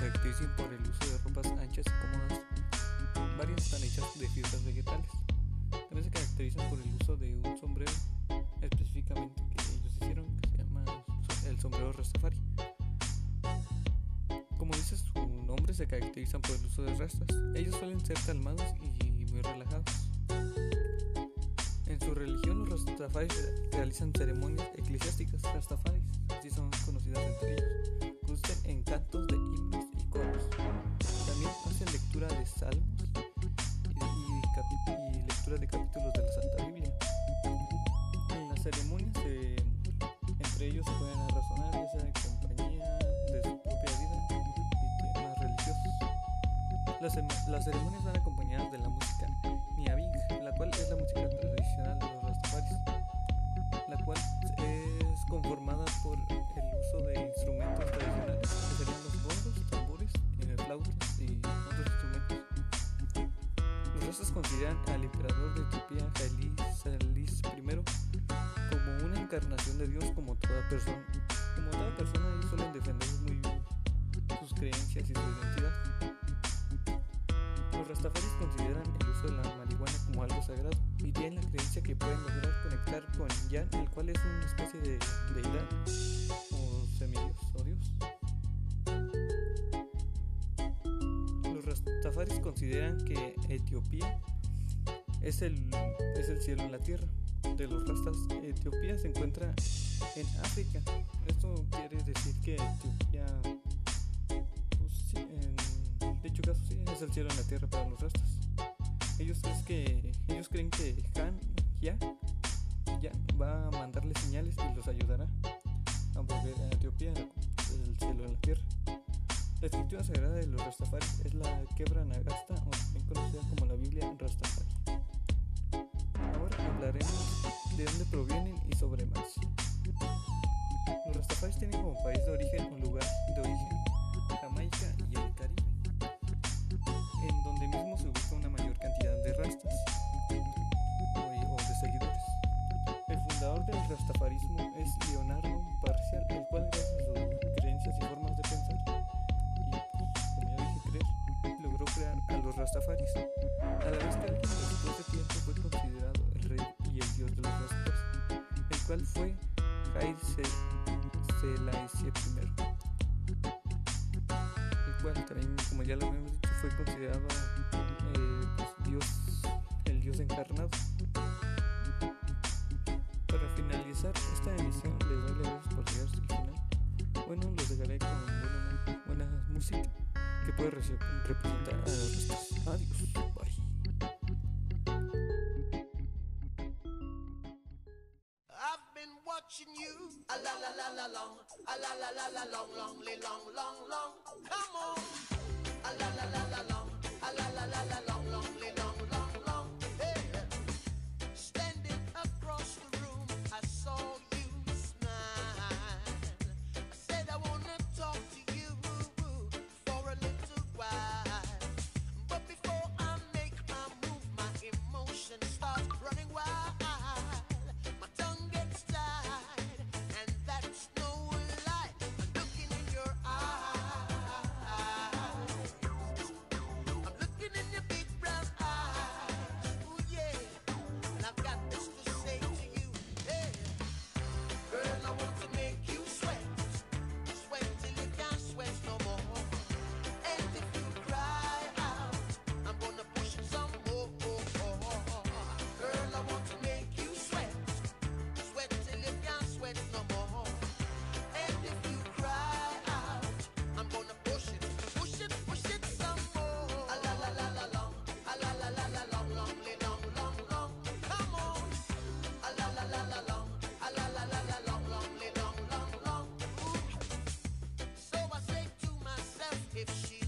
caracterizan por el uso de ropas anchas y cómodas. Varias están hechas de fibras vegetales. También se caracterizan por el uso de un sombrero específicamente que ellos hicieron, que se llama el sombrero Rastafari. Como dice su nombre, se caracterizan por el uso de rastas. Ellos suelen ser calmados y muy relajados. En su religión, los Rastafaris realizan ceremonias eclesiásticas Rastafaris, así son conocidas entre ellos. Las, las ceremonias van acompañadas de la música Niabing, la cual es la música tradicional de los Rastafaris, la cual es conformada por el uso de instrumentos tradicionales, que serían los bongos, tambores, flautas y otros instrumentos. Los rastas consideran al emperador de Etiopía, Haile I, como una encarnación de Dios como toda persona. Como toda persona, ellos suelen defender muy bien sus creencias y su identidad. Los rastafaris consideran el uso de la marihuana como algo sagrado y tienen la creencia que pueden lograr conectar con Yan, el cual es una especie de deidad o semidios o dios. Los rastafaris consideran que Etiopía es el, es el cielo en la tierra. De los rastas, Etiopía se encuentra en África. Esto quiere decir que Etiopía, sí, es el cielo en la tierra para los rastas. Ellos, es que, ellos creen que Han ya, ya va a mandarles señales y los ayudará a volver a Etiopía, el cielo en la tierra. La escritura sagrada de los Rastafaris es la Quebra Nagasta, o también conocida como la Biblia Rastafari. Ahora hablaremos de dónde provienen y sobre más. Los Rastafaris tienen como país de origen o lugar de origen rastafaris. A la vez que después de tiempo fue considerado el rey y el dios de los rastas, el cual fue Haile Se- Selassie I el cual también, como ya lo habíamos dicho, fue considerado eh, pues, Dios, el Dios encarnado. Para finalizar esta emisión, les doy las gracias por llegar hasta el final. Bueno, los dejaré con buena, música que puede representar a los. Adiós, bye. I've been watching you. A la la la la long. A la la la la long, long, long, long, long. Come on. A la la la la long. A la la la la long, long, long. if she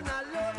I love you.